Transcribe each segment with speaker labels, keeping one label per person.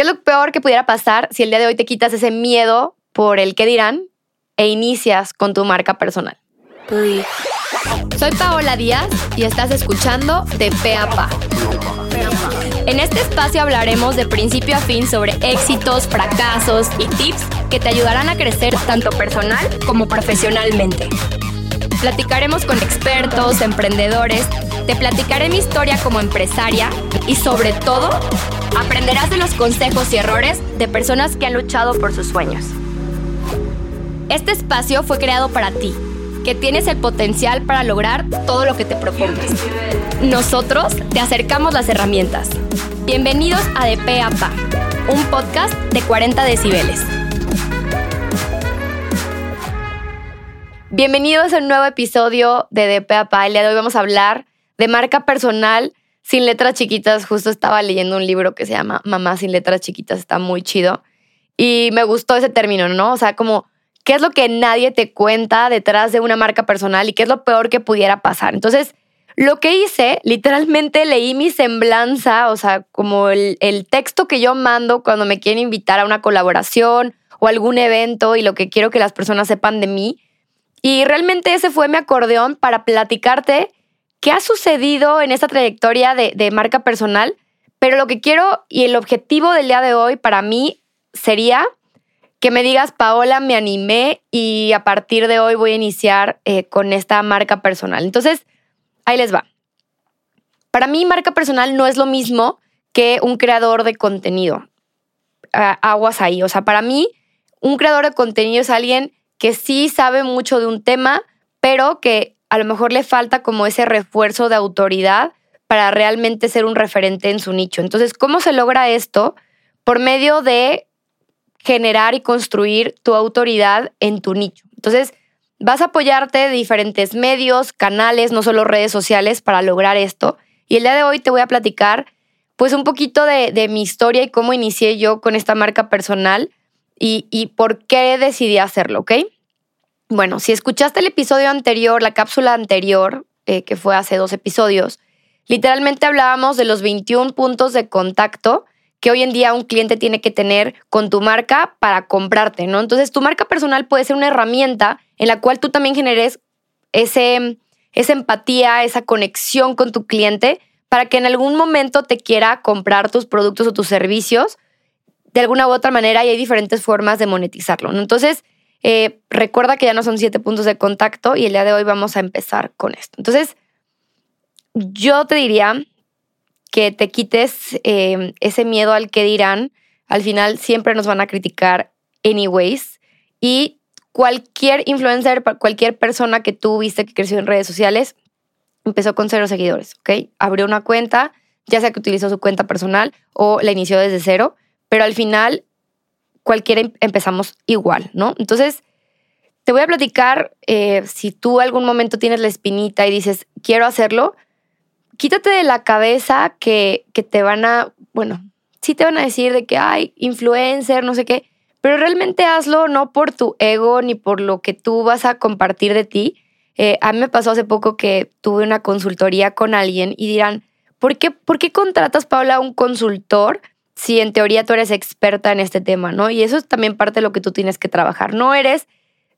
Speaker 1: ¿Qué es lo peor que pudiera pasar si el día de hoy te quitas ese miedo por el que dirán e inicias con tu marca personal? Soy Paola Díaz y estás escuchando De Pe a Pa. En este espacio hablaremos de principio a fin sobre éxitos, fracasos y tips que te ayudarán a crecer tanto personal como profesionalmente. Platicaremos con expertos, emprendedores, te platicaré mi historia como empresaria y sobre todo aprenderás de los consejos y errores de personas que han luchado por sus sueños. Este espacio fue creado para ti, que tienes el potencial para lograr todo lo que te propongas. Nosotros te acercamos las herramientas. Bienvenidos a De Pa, un podcast de 40 decibeles. Bienvenidos a un nuevo episodio de Pe a. El hoy vamos a hablar de marca personal sin letras chiquitas. Justo estaba leyendo un libro que se llama Mamá sin letras chiquitas, está muy chido. Y me gustó ese término, ¿no? O sea, como, ¿qué es lo que nadie te cuenta detrás de una marca personal y qué es lo peor que pudiera pasar? Entonces, lo que hice, literalmente leí mi semblanza, o sea, como el, el texto que yo mando cuando me quieren invitar a una colaboración o algún evento y lo que quiero que las personas sepan de mí. Y realmente ese fue mi acordeón para platicarte qué ha sucedido en esta trayectoria de, marca personal, pero lo que quiero y el objetivo del día de hoy para mí sería que me digas, Paola, me animé y a partir de hoy voy a iniciar eh, con esta marca personal. Entonces, ahí les va. Para mí, marca personal no es lo mismo que un creador de contenido. aguas ahí. O sea, para mí, un creador de contenido es alguien que sí sabe mucho de un tema, pero que a lo mejor le falta como ese refuerzo de autoridad para realmente ser un referente en su nicho. Entonces, ¿cómo se logra esto? Por medio de generar y construir tu autoridad en tu nicho. Entonces, vas a apoyarte de diferentes medios, canales, no solo redes sociales para lograr esto. Y el día de hoy te voy a platicar pues un poquito de, mi historia y cómo inicié yo con esta marca personal y, por qué decidí hacerlo, ¿ok? Bueno, si escuchaste el episodio anterior, la cápsula anterior, eh, que fue hace dos episodios, literalmente hablábamos de los 21 puntos de contacto que hoy en día un cliente tiene que tener con tu marca para comprarte, ¿no? Entonces, tu marca personal puede ser una herramienta en la cual tú también generes ese, esa empatía, esa conexión con tu cliente para que en algún momento te quiera comprar tus productos o tus servicios de alguna u otra manera y hay diferentes formas de monetizarlo. Entonces, eh, recuerda que ya no son siete puntos de contacto y el día de hoy vamos a empezar con esto. Entonces, yo te diría que te quites eh, ese miedo al que dirán. Al final siempre nos van a criticar anyways. Y cualquier influencer, cualquier persona que tú viste que creció en redes sociales, empezó con cero seguidores, ¿ok? Abrió una cuenta, ya sea que utilizó su cuenta personal o la inició desde cero, pero al final cualquiera em, empezamos igual, ¿no? Entonces, te voy a platicar, eh, si tú algún momento tienes la espinita y dices, quiero hacerlo, quítate de la cabeza que, te van a, bueno, sí te van a decir de que hay influencer, no sé qué, pero realmente hazlo no por tu ego ni por lo que tú vas a compartir de ti. Eh, a mí me pasó hace poco que tuve una consultoría con alguien y dirán, ¿por qué, ¿por qué contratas, Paula, a un consultor si en teoría tú eres experta en este tema, ¿no? Y eso es también parte de lo que tú tienes que trabajar. No eres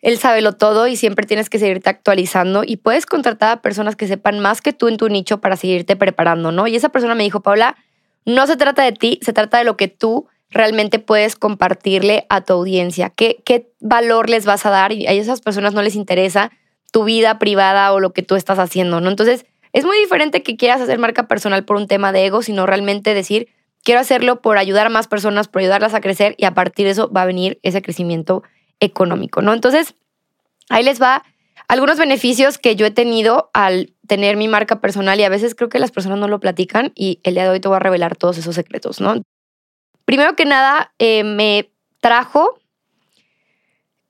Speaker 1: el sábelo todo y siempre tienes que seguirte actualizando y puedes contratar a personas que sepan más que tú en tu nicho para seguirte preparando, ¿no? Y esa persona me dijo, Paula, no se trata de ti, se trata de lo que tú realmente puedes compartirle a tu audiencia. ¿Qué, qué valor les vas a dar? Y a esas personas no les interesa tu vida privada o lo que tú estás haciendo, ¿no? Entonces, es muy diferente que quieras hacer marca personal por un tema de ego, sino realmente decir, quiero hacerlo por ayudar a más personas, por ayudarlas a crecer y a partir de eso va a venir ese crecimiento económico, ¿no? Entonces, ahí les va algunos beneficios que yo he tenido al tener mi marca personal y a veces creo que las personas no lo platican y el día de hoy te voy a revelar todos esos secretos, ¿no? Primero que nada, eh, me trajo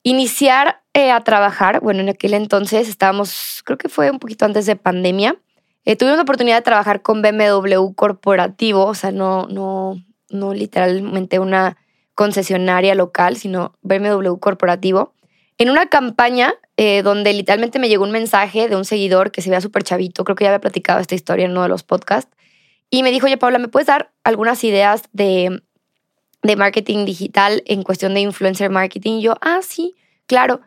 Speaker 1: iniciar eh, a trabajar, bueno, en aquel entonces estábamos, creo que fue un poquito antes de pandemia, eh, tuvimos la oportunidad de trabajar con BMW corporativo, o sea, no, no, no literalmente una concesionaria local, sino BMW corporativo, en una campaña eh, donde literalmente me llegó un mensaje de un seguidor que se veía súper chavito, creo que ya había platicado esta historia en uno de los podcasts, y me dijo, oye Paula, ¿me puedes dar algunas ideas de, de marketing digital en cuestión de influencer marketing. Y yo, ah, sí, claro.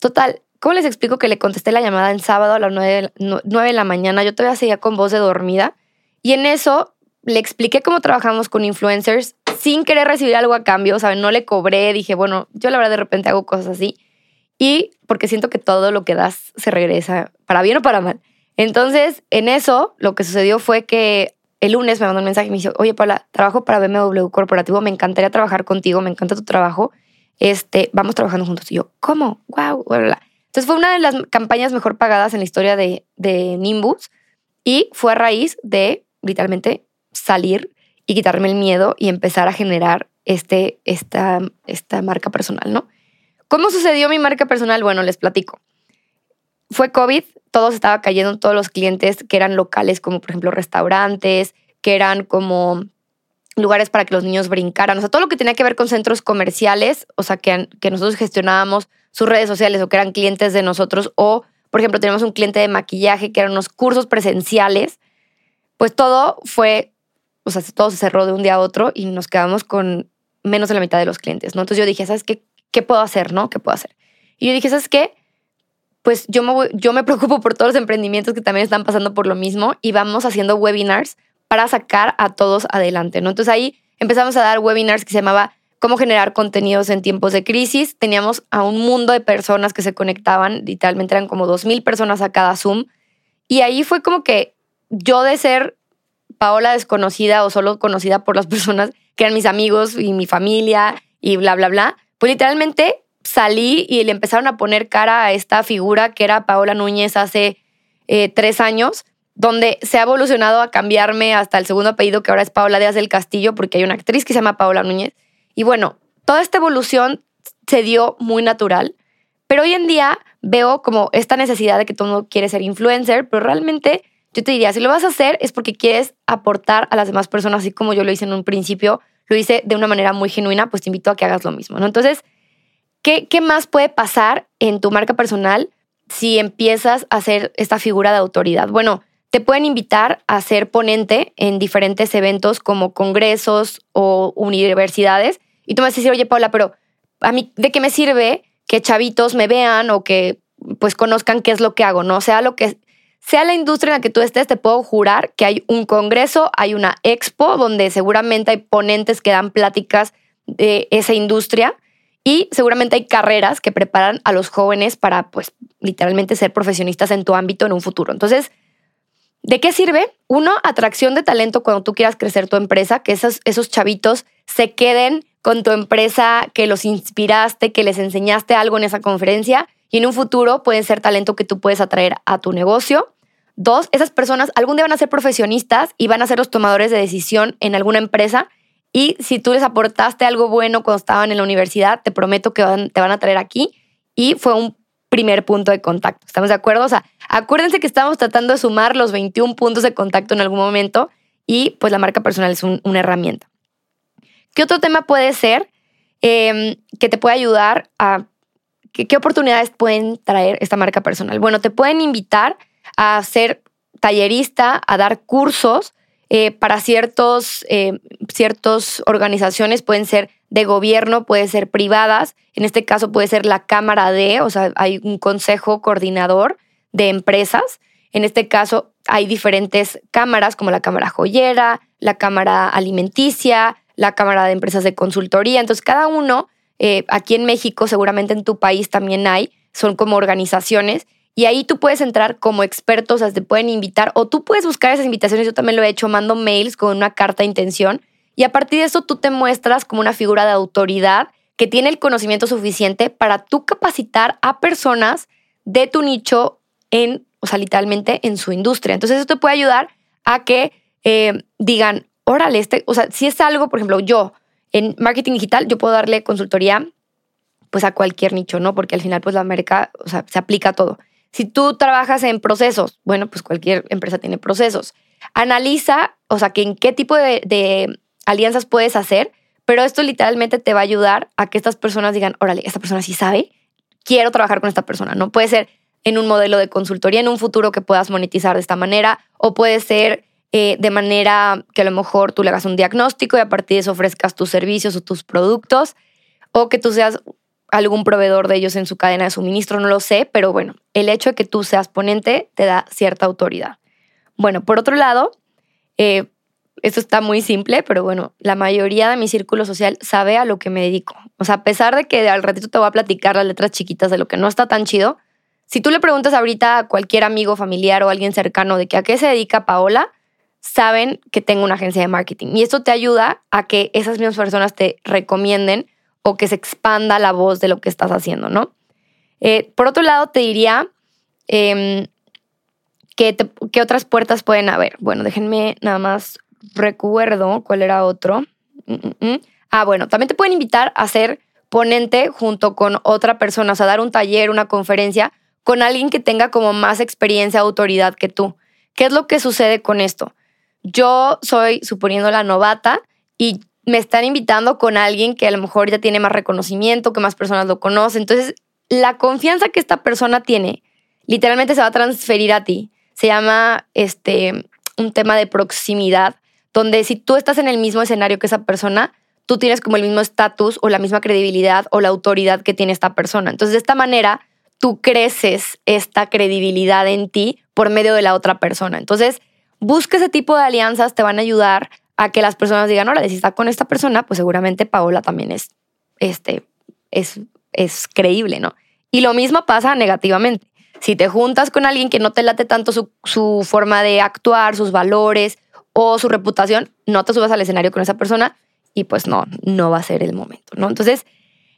Speaker 1: Total, ¿cómo les explico que le contesté la llamada en sábado a las 9 de la mañana? Yo todavía seguía con voz de dormida. Y en eso le expliqué cómo trabajamos con influencers sin querer recibir algo a cambio, ¿saben? No le cobré, dije, bueno, yo la verdad de repente hago cosas así. Y porque siento que todo lo que das se regresa, para bien o para mal. Entonces, en eso, lo que sucedió fue que el lunes me mandó un mensaje y me dijo, oye, Paula, trabajo para BMW Corporativo, me encantaría trabajar contigo, me encanta tu trabajo, este, vamos trabajando juntos. Y yo, ¿cómo? Wow, Entonces fue una de las campañas mejor pagadas en la historia de, de Nimbus y fue a raíz de literalmente salir y quitarme el miedo y empezar a generar este, esta, esta marca personal, ¿no? ¿Cómo sucedió mi marca personal? Bueno, les platico. Fue COVID, todo se estaba cayendo, todos los clientes que eran locales, como por ejemplo restaurantes, que eran como lugares para que los niños brincaran, o sea, todo lo que tenía que ver con centros comerciales, o sea, que, que nosotros gestionábamos sus redes sociales o que eran clientes de nosotros, o por ejemplo, tenemos un cliente de maquillaje que eran unos cursos presenciales, pues todo fue, o sea, todo se cerró de un día a otro y nos quedamos con menos de la mitad de los clientes, ¿no? Entonces yo dije, ¿sabes qué? ¿Qué puedo hacer, no? ¿Qué puedo hacer? Y yo dije, ¿sabes qué? Pues yo me, yo me preocupo por todos los emprendimientos que también están pasando por lo mismo y vamos haciendo webinars para sacar a todos adelante, ¿no? Entonces ahí empezamos a dar webinars que se llamaba cómo generar contenidos en tiempos de crisis. Teníamos a un mundo de personas que se conectaban, literalmente eran como 2.000 personas a cada Zoom. Y ahí fue como que yo de ser Paola desconocida o solo conocida por las personas que eran mis amigos y mi familia y bla, bla, bla, pues literalmente salí y le empezaron a poner cara a esta figura que era Paola Núñez hace eh, tres años, donde se ha evolucionado a cambiarme hasta el segundo apellido que ahora es Paola Díaz del Castillo, porque hay una actriz que se llama Paola Núñez. Y bueno, toda esta evolución se dio muy natural, pero hoy en día veo como esta necesidad de que todo mundo quiere ser influencer, pero realmente yo te diría, si lo vas a hacer es porque quieres aportar a las demás personas, así como yo lo hice en un principio, lo hice de una manera muy genuina, pues te invito a que hagas lo mismo, ¿no? Entonces, ¿qué, qué más puede pasar en tu marca personal si empiezas a hacer esta figura de autoridad? Bueno, te pueden invitar a ser ponente en diferentes eventos como congresos o universidades. Y tú me vas a decir, oye, Paula, pero a mí, ¿de qué me sirve que chavitos me vean o que pues conozcan qué es lo que hago? No sea lo que sea la industria en la que tú estés, te puedo jurar que hay un congreso, hay una expo donde seguramente hay ponentes que dan pláticas de esa industria y seguramente hay carreras que preparan a los jóvenes para, pues, literalmente ser profesionistas en tu ámbito en un futuro. Entonces, ¿de qué sirve? Uno, atracción de talento cuando tú quieras crecer tu empresa, que esos, esos chavitos se queden con tu empresa, que los inspiraste, que les enseñaste algo en esa conferencia y en un futuro pueden ser talento que tú puedes atraer a tu negocio. Dos, esas personas algún día van a ser profesionistas y van a ser los tomadores de decisión en alguna empresa. Y si tú les aportaste algo bueno cuando estaban en la universidad, te prometo que te van a traer aquí. Y fue un primer punto de contacto. ¿Estamos de acuerdo? O sea, acuérdense que estamos tratando de sumar los 21 puntos de contacto en algún momento y pues la marca personal es una herramienta. ¿Qué otro tema puede ser em, que te puede ayudar a ¿Qué, oportunidades pueden traer esta marca personal? Bueno, te pueden invitar a ser tallerista, a dar cursos eh, para ciertas organizaciones, pueden ser de gobierno, pueden ser privadas. En este caso puede ser la Cámara de, o sea, hay un consejo coordinador de empresas. En este caso hay diferentes cámaras como la Cámara Joyera, la Cámara Alimenticia, la Cámara de Empresas de Consultoría. Entonces, cada uno eh, aquí en México, seguramente en tu país también hay, son como organizaciones. Y ahí tú puedes entrar como expertos, o sea, te pueden invitar o tú puedes buscar esas invitaciones. Yo también lo he hecho, mando mails con una carta de intención y a partir de eso tú te muestras como una figura de autoridad que tiene el conocimiento suficiente para tú capacitar a personas de tu nicho en, o sea, literalmente en su industria. Entonces eso te puede ayudar a que eh, digan, órale, este, o sea, si es algo, por ejemplo, yo, en marketing digital yo puedo darle consultoría pues a cualquier nicho, ¿no? Porque al final pues la marca, o sea, se aplica a todo. Si tú trabajas en procesos, bueno, pues cualquier empresa tiene procesos. Analiza, o sea, que en qué tipo de, de alianzas puedes hacer, pero esto literalmente te va a ayudar a que estas personas digan, órale, esta persona sí sabe, quiero trabajar con esta persona, ¿no? Puede ser en un modelo de consultoría en un futuro que puedas monetizar de esta manera, o puede ser eh, de manera que a lo mejor tú le hagas un diagnóstico y a partir de eso ofrezcas tus servicios o tus productos, o que tú seas algún proveedor de ellos en su cadena de suministro, no lo sé, pero bueno, el hecho de que tú seas ponente te da cierta autoridad. Bueno, por otro lado, eh, esto está muy simple, pero bueno, la mayoría de mi círculo social sabe a lo que me dedico. O sea, a pesar de que al ratito te voy a platicar las letras chiquitas de lo que no está tan chido, si tú le preguntas ahorita a cualquier amigo, familiar o alguien cercano de que a qué se dedica Paola, saben que tengo una agencia de marketing. Y esto te ayuda a que esas mismas personas te recomienden o que se expanda la voz de lo que estás haciendo, ¿no? Eh, por otro lado, te diría em, que ¿qué otras puertas pueden haber? Bueno, déjenme nada más recuerdo cuál era otro. Mm, mm, mm. Ah, bueno, también te pueden invitar a ser ponente junto con otra persona, o sea, dar un taller, una conferencia con alguien que tenga como más experiencia, autoridad que tú. ¿Qué es lo que sucede con esto? Yo soy, suponiendo la novata, y me están invitando con alguien que a lo mejor ya tiene más reconocimiento, que más personas lo conocen. Entonces, la confianza que esta persona tiene literalmente se va a transferir a ti. Se llama este un tema de proximidad, donde si tú estás en el mismo escenario que esa persona, tú tienes como el mismo estatus o la misma credibilidad o la autoridad que tiene esta persona. Entonces, de esta manera, tú creces esta credibilidad en ti por medio de la otra persona. Entonces, busca ese tipo de alianzas, te van a ayudar a que las personas digan, hola, si está con esta persona, pues seguramente Paola también es, este, es, es creíble, ¿no? Y lo mismo pasa negativamente. Si te juntas con alguien que no te late tanto su, forma de actuar, sus valores o su reputación, no te subas al escenario con esa persona y pues no, no va a ser el momento, ¿no? Entonces,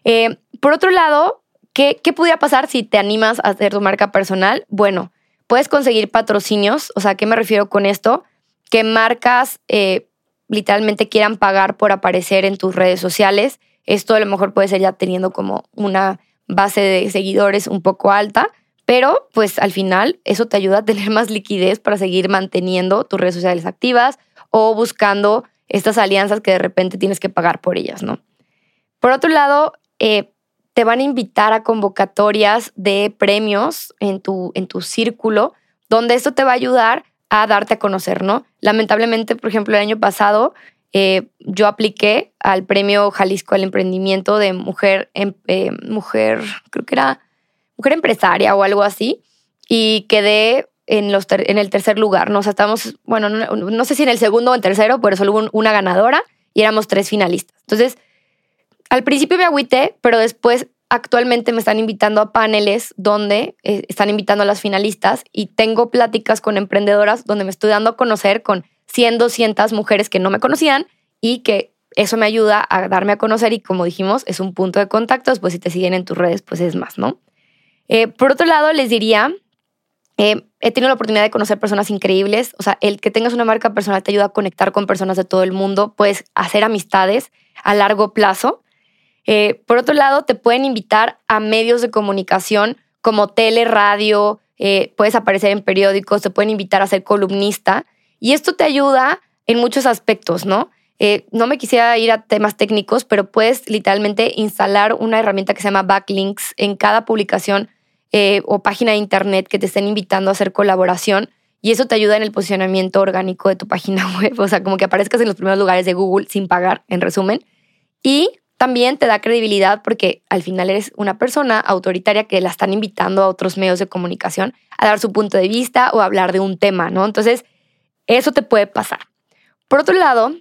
Speaker 1: eh, por otro lado, ¿qué, ¿qué pudiera pasar si te animas a hacer tu marca personal? Bueno, puedes conseguir patrocinios, o sea, ¿qué me refiero con esto? Que marcas eh, literalmente quieran pagar por aparecer en tus redes sociales. Esto a lo mejor puede ser ya teniendo como una base de seguidores un poco alta pero pues al final eso te ayuda a tener más liquidez para seguir manteniendo tus redes sociales activas o buscando estas alianzas que de repente tienes que pagar por ellas, ¿no? Por otro lado, eh, te van a invitar a convocatorias de premios en tu, en tu círculo, donde esto te va a ayudar a darte a conocer, ¿no? Lamentablemente, por ejemplo, el año pasado eh, yo apliqué al premio Jalisco al Emprendimiento de mujer, em, eh, mujer, creo que era mujer empresaria o algo así, y quedé en, los en el tercer lugar, ¿no? O sea, estamos, bueno, no, sé si en el segundo o en tercero, pero solo una ganadora y éramos tres finalistas. Entonces, al principio me agüité, pero después actualmente me están invitando a paneles donde eh, están invitando a las finalistas y tengo pláticas con emprendedoras donde me estoy dando a conocer con 100, 200 mujeres que no me conocían y que eso me ayuda a darme a conocer y como dijimos, es un punto de contacto, pues si te siguen en tus redes, pues es más, ¿no? Eh, por otro lado, les diría, eh, he tenido la oportunidad de conocer personas increíbles, o sea, el que tengas una marca personal te ayuda a conectar con personas de todo el mundo, puedes hacer amistades a largo plazo. Eh, por otro lado, te pueden invitar a medios de comunicación como tele, radio, puedes aparecer en periódicos, te pueden invitar a ser columnista y esto te ayuda en muchos aspectos, ¿no? no me quisiera ir a temas técnicos, pero puedes literalmente instalar una herramienta que se llama backlinks en cada publicación eh, o página de internet que te estén invitando a hacer colaboración y eso te ayuda en el posicionamiento orgánico de tu página web, o sea, como que aparezcas en los primeros lugares de Google sin pagar, en resumen. Y también te da credibilidad porque al final eres una persona autoritaria que la están invitando a otros medios de comunicación a dar su punto de vista o hablar de un tema, ¿no? Entonces, eso te puede pasar. Por otro lado,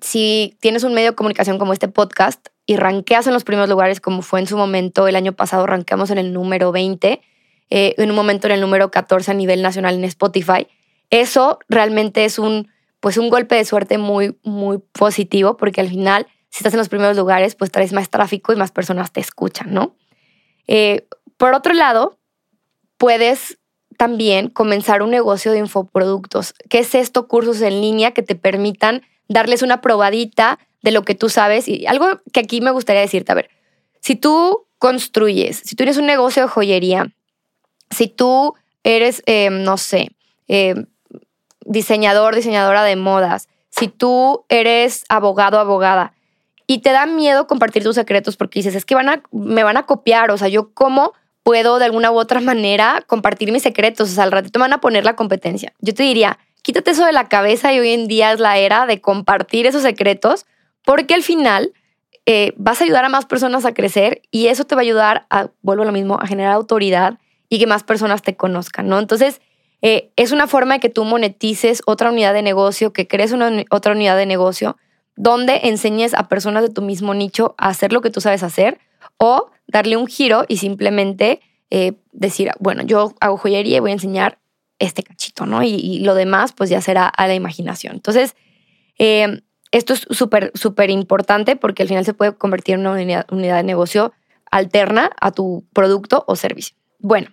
Speaker 1: si tienes un medio de comunicación como este podcast, y ranqueas en los primeros lugares, como fue en su momento el año pasado, ranqueamos en el número 20, eh, en un momento en el número 14 a nivel nacional en Spotify. Eso realmente es un, pues un golpe de suerte muy, muy positivo, porque al final, si estás en los primeros lugares, pues traes más tráfico y más personas te escuchan, ¿no? Eh, por otro lado, puedes también comenzar un negocio de infoproductos. ¿Qué es esto? Cursos en línea que te permitan darles una probadita de lo que tú sabes. Y algo que aquí me gustaría decirte, a ver, si tú construyes, si tú eres un negocio de joyería, si tú eres, em, no sé, em, diseñador, diseñadora de modas, si tú eres abogado, abogada, y te da miedo compartir tus secretos porque dices, es que van a, me van a copiar, o sea, yo cómo puedo de alguna u otra manera compartir mis secretos, o sea, al ratito me van a poner la competencia. Yo te diría, quítate eso de la cabeza y hoy en día es la era de compartir esos secretos porque al final eh, vas a ayudar a más personas a crecer y eso te va a ayudar a, vuelvo a lo mismo, a generar autoridad y que más personas te conozcan, ¿no? Entonces, eh, es una forma de que tú monetices otra unidad de negocio, que crees una, otra unidad de negocio, donde enseñes a personas de tu mismo nicho a hacer lo que tú sabes hacer o darle un giro y simplemente eh, decir, bueno, yo hago joyería y voy a enseñar este cachito, ¿no? Y, lo demás, pues ya será a la imaginación. Entonces, esto es súper, súper importante porque al final se puede convertir en una unidad, de negocio alterna a tu producto o servicio. Bueno,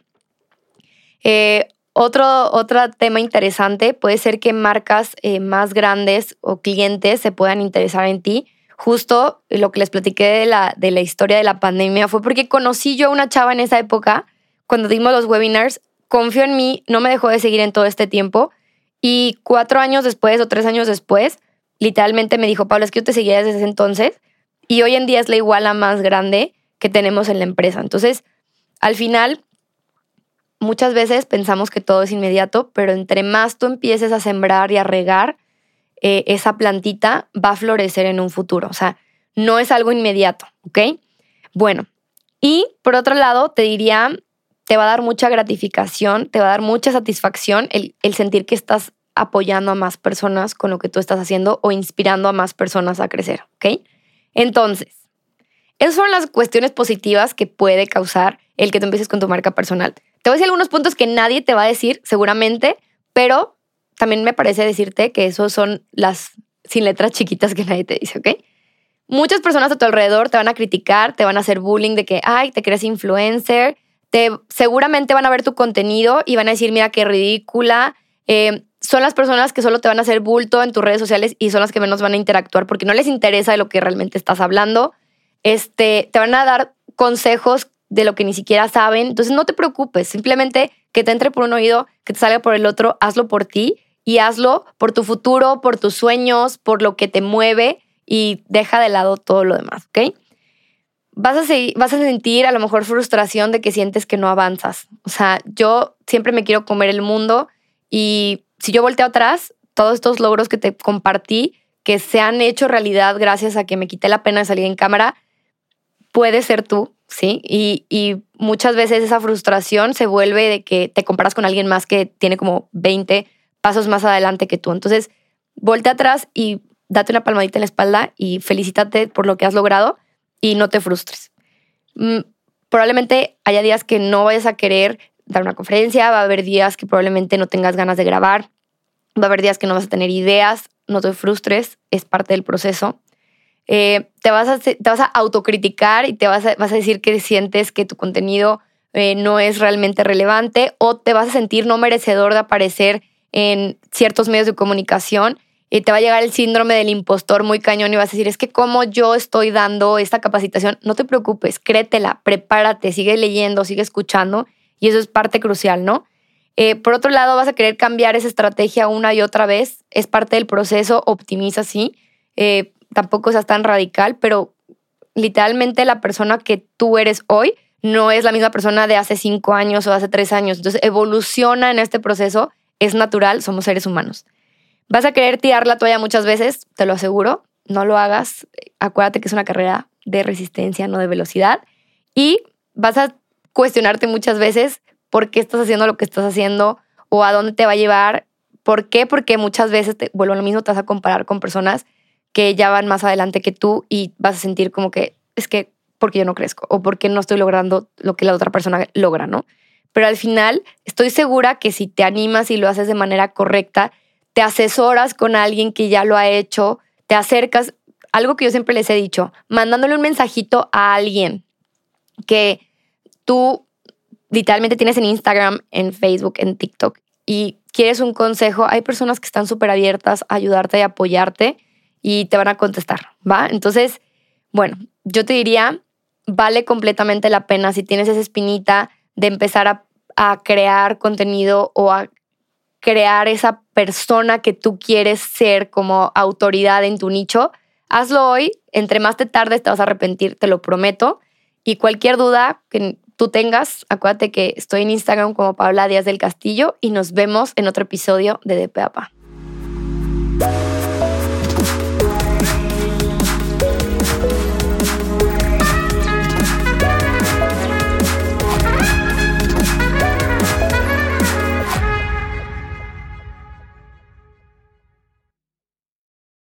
Speaker 1: eh, otro, otro tema interesante puede ser que marcas eh, más grandes o clientes se puedan interesar en ti. Justo lo que les platiqué de la, de la historia de la pandemia fue porque conocí yo a una chava en esa época, cuando dimos los webinars, confió en mí, no me dejó de seguir en todo este tiempo y cuatro años después o tres años después literalmente me dijo, Pablo, es que yo te seguía desde ese entonces y hoy en día es la iguala más grande que tenemos en la empresa. Entonces, al final, muchas veces pensamos que todo es inmediato, pero entre más tú empieces a sembrar y a regar, eh, esa plantita va a florecer en un futuro. O sea, no es algo inmediato, ¿ok? Bueno, y por otro lado, te diría, te va a dar mucha gratificación, te va a dar mucha satisfacción el, el sentir que estás apoyando a más personas con lo que tú estás haciendo o inspirando a más personas a crecer, ¿ok? Entonces, esas son las cuestiones positivas que puede causar el que tú empieces con tu marca personal. Te voy a decir algunos puntos que nadie te va a decir seguramente, pero también me parece decirte que esos son las sin letras chiquitas que nadie te dice, ¿ok? Muchas personas a tu alrededor te van a criticar, te van a hacer bullying de que, ay, te crees influencer, te, seguramente van a ver tu contenido y van a decir, mira qué ridícula, eh, son las personas que solo te van a hacer bulto en tus redes sociales y son las que menos van a interactuar porque no les interesa de lo que realmente estás hablando. Este, te van a dar consejos de lo que ni siquiera saben. Entonces no te preocupes, simplemente que te entre por un oído, que te salga por el otro, hazlo por ti y hazlo por tu futuro, por tus sueños, por lo que te mueve y deja de lado todo lo demás, ¿ok? Vas a, seguir, vas a sentir a lo mejor frustración de que sientes que no avanzas. O sea, yo siempre me quiero comer el mundo y si yo volteo atrás, todos estos logros que te compartí, que se han hecho realidad gracias a que me quité la pena de salir en cámara, puede ser tú, ¿sí? Y, y muchas veces esa frustración se vuelve de que te comparas con alguien más que tiene como 20 pasos más adelante que tú. Entonces, voltea atrás y date una palmadita en la espalda y felicítate por lo que has logrado y no te frustres. Mm, probablemente haya días que no vayas a querer dar una conferencia, va a haber días que probablemente no tengas ganas de grabar, va a haber días que no vas a tener ideas, no te frustres, es parte del proceso. Eh, te, vas a, te vas a autocriticar y te vas a, vas a decir que sientes que tu contenido eh, no es realmente relevante o te vas a sentir no merecedor de aparecer en ciertos medios de comunicación y te va a llegar el síndrome del impostor muy cañón y vas a decir, es que como yo estoy dando esta capacitación, no te preocupes, créetela, prepárate, sigue leyendo, sigue escuchando y eso es parte crucial, ¿no? Eh, por otro lado, vas a querer cambiar esa estrategia una y otra vez. Es parte del proceso, optimiza, sí. Tampoco seas tan radical, pero literalmente la persona que tú eres hoy no es la misma persona de hace cinco años o hace tres años. Entonces, evoluciona en este proceso. Es natural, somos seres humanos. Vas a querer tirar la toalla muchas veces, te lo aseguro. No lo hagas. Acuérdate que es una carrera de resistencia, no de velocidad. Y vas a cuestionarte muchas veces por qué estás haciendo lo que estás haciendo o a dónde te va a llevar. ¿Por qué? Porque muchas veces, te, vuelvo a lo mismo, te vas a comparar con personas que ya van más adelante que tú y vas a sentir como que es que porque yo no crezco o porque no estoy logrando lo que la otra persona logra, ¿no? Pero al final estoy segura que si te animas y lo haces de manera correcta, te asesoras con alguien que ya lo ha hecho, te acercas, algo que yo siempre les he dicho, mandándole un mensajito a alguien que tú literalmente tienes en Instagram, en Facebook, en TikTok y quieres un consejo, hay personas que están súper abiertas a ayudarte y apoyarte y te van a contestar, ¿va? Entonces, bueno, yo te diría, vale completamente la pena si tienes esa espinita de empezar a, a crear contenido o a crear esa persona que tú quieres ser como autoridad en tu nicho, hazlo hoy. Entre más te tardes, te vas a arrepentir, te lo prometo. Y cualquier duda que tú tengas, acuérdate que estoy en Instagram como Paula Díaz del Castillo y nos vemos en otro episodio de DPAPA.